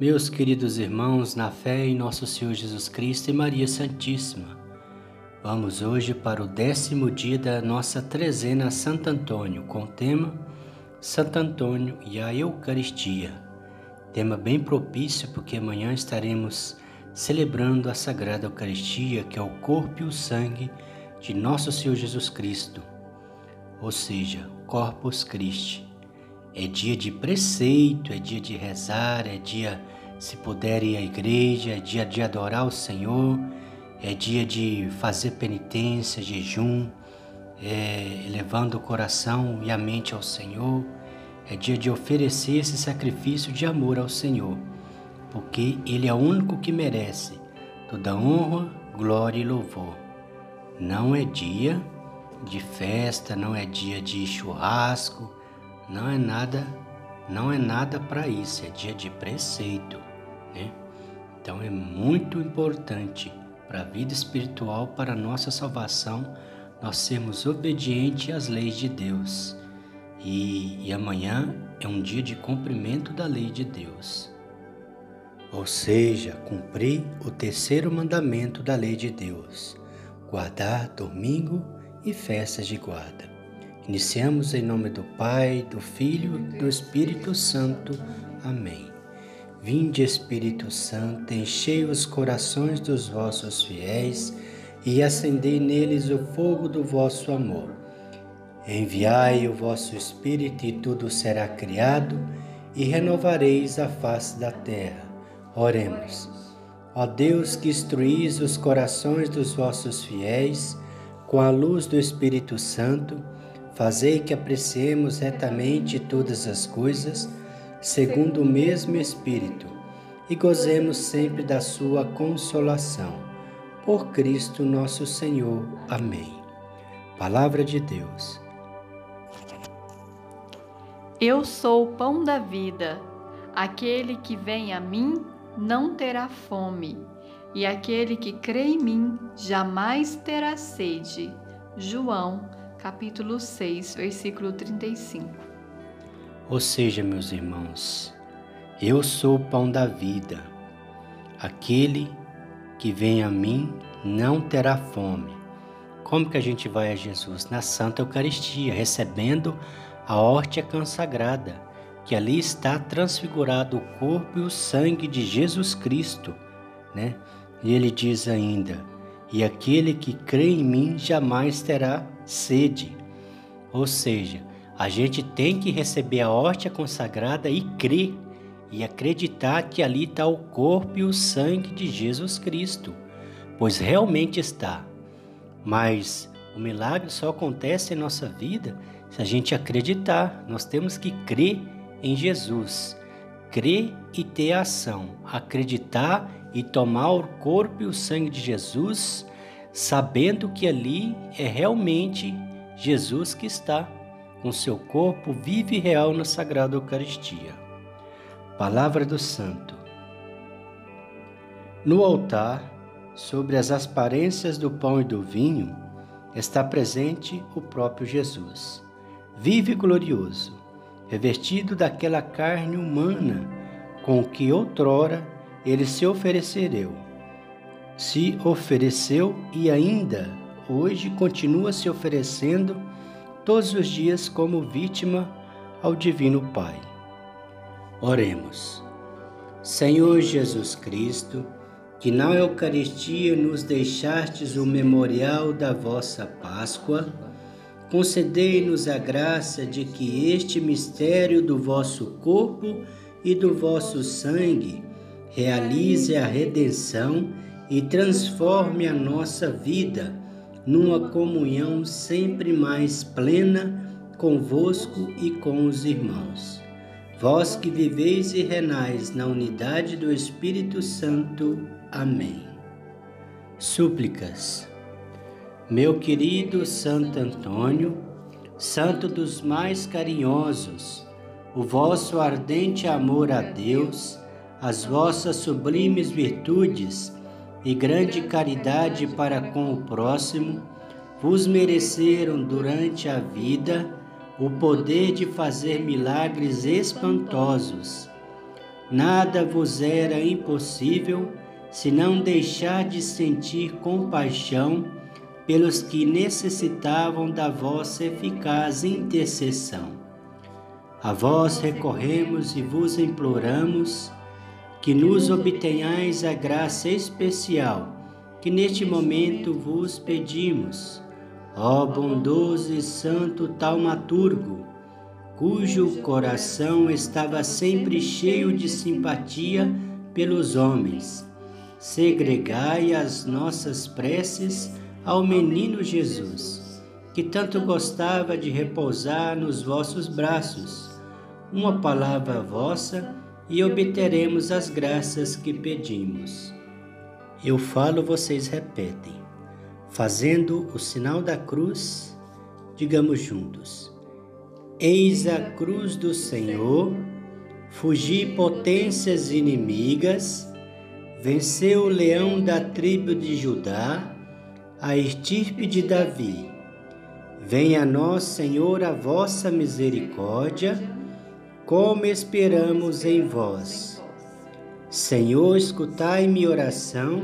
Meus queridos irmãos, na fé em nosso Senhor Jesus Cristo e Maria Santíssima, vamos hoje para o décimo dia da nossa trezena Santo Antônio, com o tema Santo Antônio e a Eucaristia. Tema bem propício porque amanhã estaremos celebrando a Sagrada Eucaristia, que é o corpo e o sangue de nosso Senhor Jesus Cristo, ou seja, Corpus Christi. É dia de preceito, é dia de rezar, é dia, se puder, ir à igreja, é dia de adorar o Senhor, é dia de fazer penitência, jejum, é, elevando o coração e a mente ao Senhor. É dia de oferecer esse sacrifício de amor ao Senhor, porque Ele é o único que merece toda honra, glória e louvor. Não é dia de festa, não é dia de churrasco, não é nada, não é nada para isso, é dia de preceito, né? Então é muito importante para a vida espiritual, para a nossa salvação, nós sermos obedientes às leis de Deus. E, e amanhã é um dia de cumprimento da lei de Deus. Ou seja, cumprir o terceiro mandamento da lei de Deus: guardar domingo e festas de guarda. Iniciamos em nome do Pai, do Filho do Espírito Santo. Amém. Vinde, Espírito Santo, enchei os corações dos vossos fiéis e acendei neles o fogo do vosso amor. Enviai o vosso Espírito e tudo será criado e renovareis a face da terra. Oremos. Ó Deus que instruís os corações dos vossos fiéis com a luz do Espírito Santo, Fazei que apreciemos retamente todas as coisas, segundo o mesmo Espírito, e gozemos sempre da Sua consolação. Por Cristo nosso Senhor. Amém. Palavra de Deus. Eu sou o pão da vida. Aquele que vem a mim não terá fome, e aquele que crê em mim jamais terá sede. João capítulo 6, versículo 35. Ou seja, meus irmãos, eu sou o pão da vida. Aquele que vem a mim não terá fome. Como que a gente vai a Jesus? Na Santa Eucaristia, recebendo a horta consagrada, que ali está transfigurado o corpo e o sangue de Jesus Cristo, né? E ele diz ainda: "E aquele que crê em mim jamais terá sede. Ou seja, a gente tem que receber a hóstia consagrada e crer e acreditar que ali está o corpo e o sangue de Jesus Cristo, pois realmente está. Mas o milagre só acontece em nossa vida se a gente acreditar. Nós temos que crer em Jesus, crer e ter ação, acreditar e tomar o corpo e o sangue de Jesus sabendo que ali é realmente Jesus que está, com seu corpo vivo e real na Sagrada Eucaristia. Palavra do Santo. No altar, sobre as asparências do pão e do vinho, está presente o próprio Jesus, vivo e glorioso, revestido daquela carne humana com que outrora ele se ofereceu se ofereceu e ainda hoje continua se oferecendo todos os dias como vítima ao Divino Pai. Oremos. Senhor Jesus Cristo, que na Eucaristia nos deixastes o memorial da vossa Páscoa, concedei-nos a graça de que este mistério do vosso corpo e do vosso sangue realize a redenção e transforme a nossa vida numa comunhão sempre mais plena convosco e com os irmãos. Vós que viveis e renais na unidade do Espírito Santo. Amém. Súplicas. Meu querido Santo Antônio, santo dos mais carinhosos, o vosso ardente amor a Deus, as vossas sublimes virtudes, e grande caridade para com o próximo, vos mereceram durante a vida o poder de fazer milagres espantosos. nada vos era impossível se não deixar de sentir compaixão pelos que necessitavam da vossa eficaz intercessão. A vós recorremos e vos imploramos que nos obtenhais a graça especial que neste momento vos pedimos. Ó bondoso e santo taumaturgo, cujo coração estava sempre cheio de simpatia pelos homens, segregai as nossas preces ao menino Jesus, que tanto gostava de repousar nos vossos braços. Uma palavra vossa e obteremos as graças que pedimos. Eu falo, vocês repetem. Fazendo o sinal da cruz, digamos juntos: Eis a cruz do Senhor, fugi potências inimigas, venceu o leão da tribo de Judá, a estirpe de Davi. Venha a nós, Senhor, a vossa misericórdia, como esperamos em vós. Senhor, escutai minha oração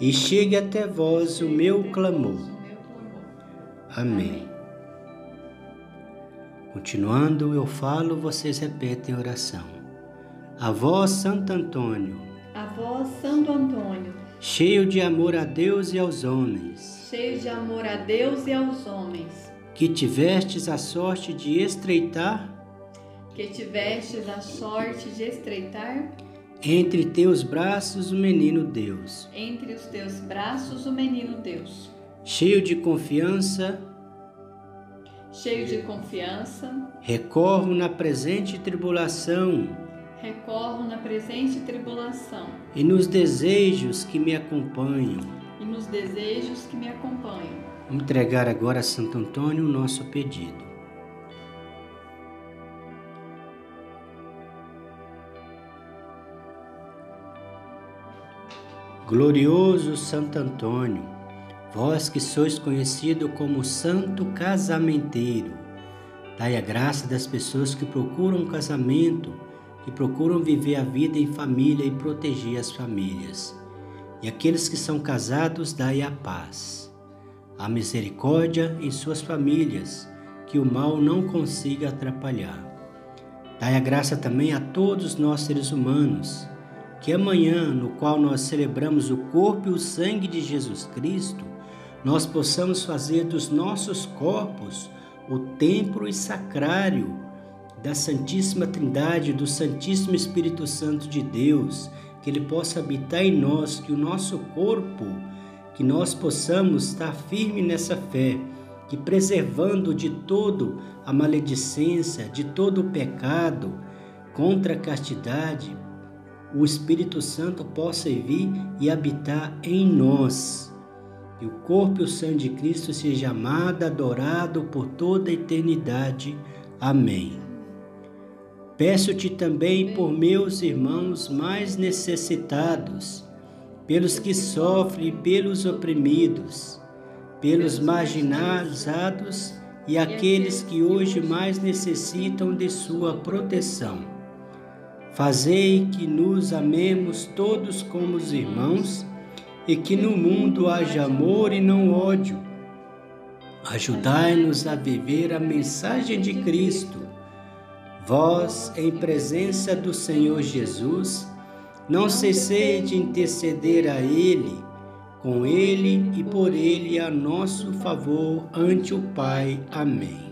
e chegue até vós o meu clamor. Amém. Continuando, eu falo, vocês repetem a oração. A vós, Santo Antônio. A vós, Santo Antônio. Cheio de amor a Deus e aos homens. Cheio de amor a Deus e aos homens. Que tivestes a sorte de estreitar. Que tivestes a sorte de estreitar entre teus braços o menino Deus. Entre os teus braços o menino Deus. Cheio de confiança. Cheio de confiança. Recorro na presente tribulação. Recorro na presente tribulação. E nos desejos que me acompanham. E nos desejos que me acompanham. Vamos entregar agora a Santo Antônio o nosso pedido. Glorioso Santo Antônio, vós que sois conhecido como Santo Casamenteiro, dai a graça das pessoas que procuram um casamento, que procuram viver a vida em família e proteger as famílias. E aqueles que são casados, dai a paz, a misericórdia em suas famílias, que o mal não consiga atrapalhar. Dai a graça também a todos nós seres humanos que amanhã, no qual nós celebramos o corpo e o sangue de Jesus Cristo, nós possamos fazer dos nossos corpos o templo e sacrário da Santíssima Trindade, do Santíssimo Espírito Santo de Deus, que ele possa habitar em nós, que o nosso corpo, que nós possamos estar firme nessa fé, que preservando de todo a maledicência, de todo o pecado, contra a castidade, o Espírito Santo possa vir e habitar em nós. Que o corpo e o sangue de Cristo seja amado, adorado por toda a eternidade. Amém. Peço-te também por meus irmãos mais necessitados, pelos que sofrem e pelos oprimidos, pelos marginalizados e aqueles que hoje mais necessitam de sua proteção Fazei que nos amemos todos como os irmãos e que no mundo haja amor e não ódio. Ajudai-nos a viver a mensagem de Cristo. Vós, em presença do Senhor Jesus, não cessei de interceder a Ele, com Ele e por Ele a nosso favor ante o Pai. Amém.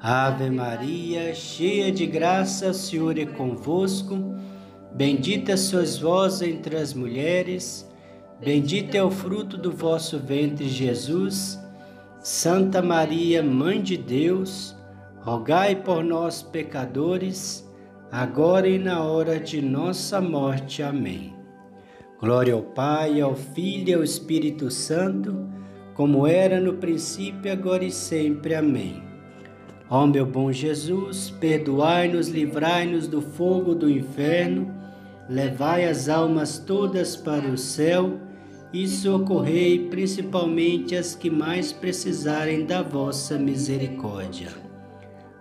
Ave Maria, cheia de graça, o Senhor é convosco. Bendita sois vós entre as mulheres, bendito é o fruto do vosso ventre, Jesus. Santa Maria, Mãe de Deus, rogai por nós, pecadores, agora e na hora de nossa morte. Amém. Glória ao Pai, ao Filho e ao Espírito Santo, como era no princípio, agora e sempre. Amém. Ó meu bom Jesus, perdoai-nos, livrai-nos do fogo do inferno, levai as almas todas para o céu e socorrei principalmente as que mais precisarem da vossa misericórdia.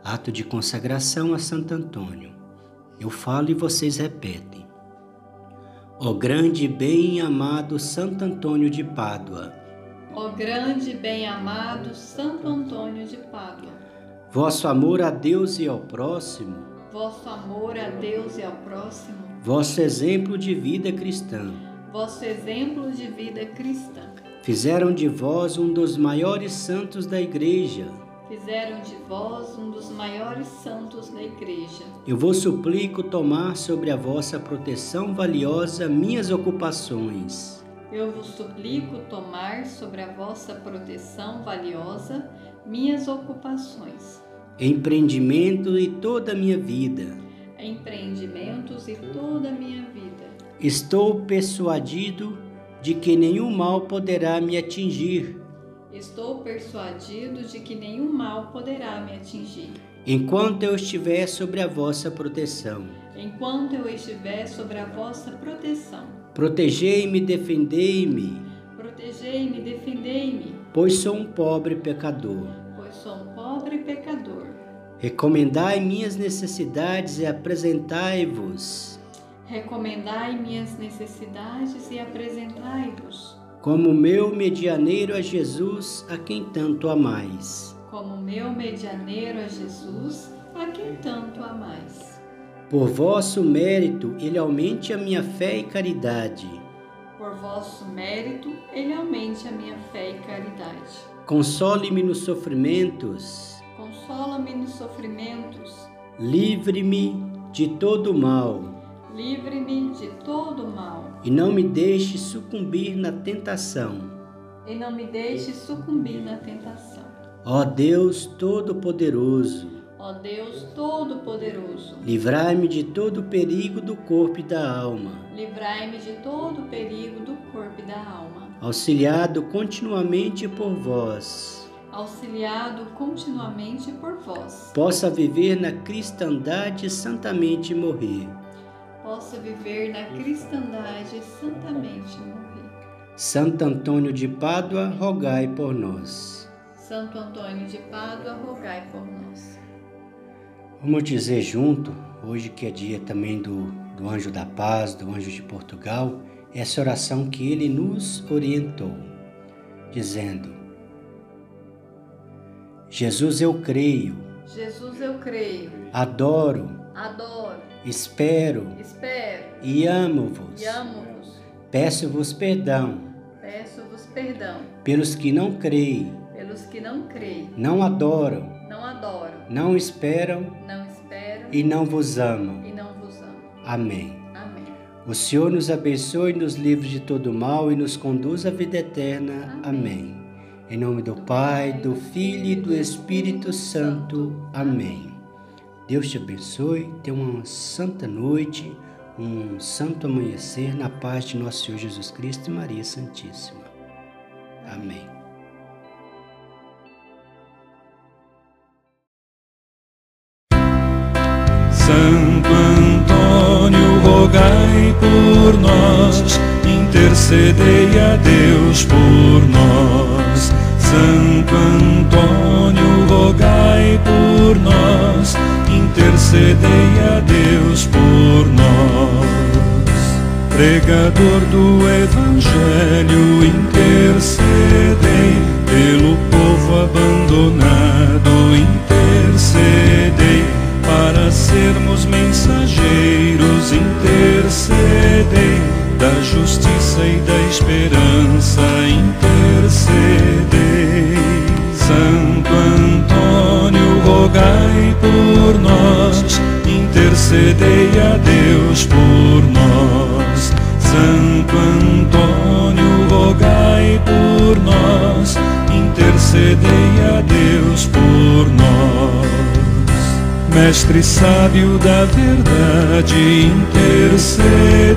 Ato de consagração a Santo Antônio. Eu falo e vocês repetem. Ó grande e bem amado Santo Antônio de Pádua. Ó grande e bem amado Santo Antônio de Pádua. Vosso amor a Deus e ao próximo. Vosso amor a Deus e ao próximo. Vosso exemplo de vida cristã. Vosso exemplo de vida cristã. Fizeram de vós um dos maiores santos da Igreja fizeram de vós um dos maiores santos da Igreja. Eu vos suplico tomar sobre a vossa proteção valiosa minhas ocupações. Eu vos suplico tomar sobre a vossa proteção valiosa minhas ocupações. Empreendimento e toda a minha vida. Empreendimentos e toda a minha vida. Estou persuadido de que nenhum mal poderá me atingir Estou persuadido de que nenhum mal poderá me atingir. Enquanto eu estiver sobre a vossa proteção. Enquanto eu estiver sobre a vossa proteção. Protegei-me, defendei-me. Protegei-me, defendei-me. Pois sou um pobre pecador. Pecador. Recomendai minhas necessidades e apresentai-vos. Recomendai minhas necessidades e apresentai-vos como meu medianeiro a Jesus, a quem tanto amais. Como meu medianeiro a Jesus, a quem tanto amais. Por vosso mérito, ele aumente a minha fé e caridade. Por vosso mérito, ele aumente a minha fé e caridade. Console-me nos sofrimentos. Consola-me nos sofrimentos. Livre-me de todo mal livre-me de todo mal. E não me deixe sucumbir na tentação. E não me deixe sucumbir na tentação. Ó Deus Todo-Poderoso. Ó Deus Todo-Poderoso. Livrai-me de todo perigo do corpo e da alma. Livrai-me de todo perigo do corpo e da alma. Auxiliado continuamente por vós auxiliado continuamente por vós. Possa viver na cristandade santamente morrer possa viver na cristandade santamente morrer. Santo Antônio de Pádua, rogai por nós. Santo Antônio de Pádua, rogai por nós. Vamos dizer junto, hoje que é dia também do, do Anjo da Paz, do Anjo de Portugal, essa oração que ele nos orientou, dizendo: Jesus, eu creio. Jesus, eu creio. Adoro. Adoro Espero. Espero. E amo-vos. E amo-vos. Peço-vos perdão. Peço-vos perdão. Pelos que não creem. Pelos que não creem. Não adoram. Não adoram. Não esperam. Não esperam. E não vos amam. E não vos amam. Amém. Amém. O Senhor nos abençoe, nos livre de todo mal e nos conduz à vida eterna. Amém. Amém. Em nome do Pai, do Filho e do Espírito Santo. Amém. Deus te abençoe, tenha uma santa noite, um santo amanhecer na paz de nosso Senhor Jesus Cristo e Maria Santíssima. Amém. Santo Antônio, rogai por nós, intercedei a Deus por nós. Santo Antônio, rogai por nós intercedei a Deus por nós. Pregador do Evangelho, intercedei intercedei a Deus por nós. Mestre sábio da verdade, intercedei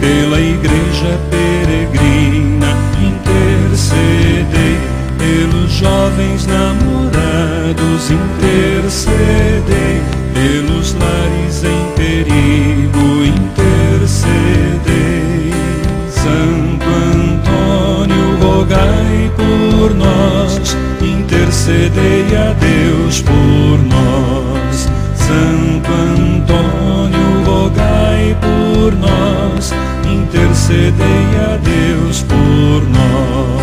pela igreja peregrina, intercedei pelos jovens namorados, intercedei intercedei a Deus por nós. Santo Antônio, rogai por nós, intercedei a Deus por nós.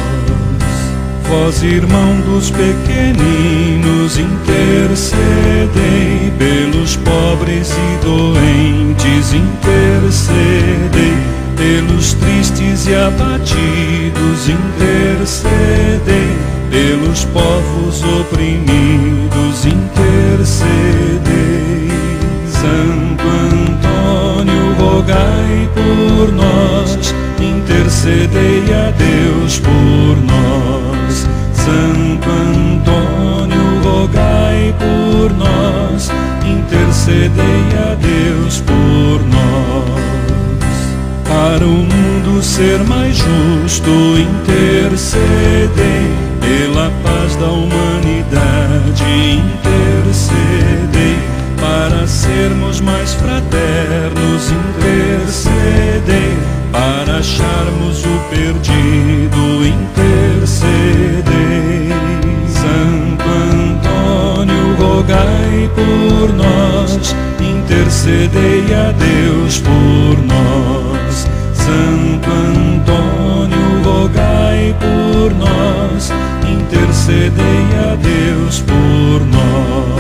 Vós, irmão dos pequeninos, intercedei pelos pobres e doentes, intercedei pelos tristes e abatidos, intercedei pelos povos oprimidos, intercedei. Santo Antônio, rogai por nós, intercedei a Deus por nós. Santo Antônio, rogai por nós, intercedei a Deus por nós. Para o mundo ser mais justo, intercedei da humanidade, intercedei para sermos mais fraternos, intercedei para acharmos o perdido, intercedei. Santo Antônio, rogai por nós, intercedei a Deus por nós. Santo Antônio, rogai por nós, intercedei a Deus por nós.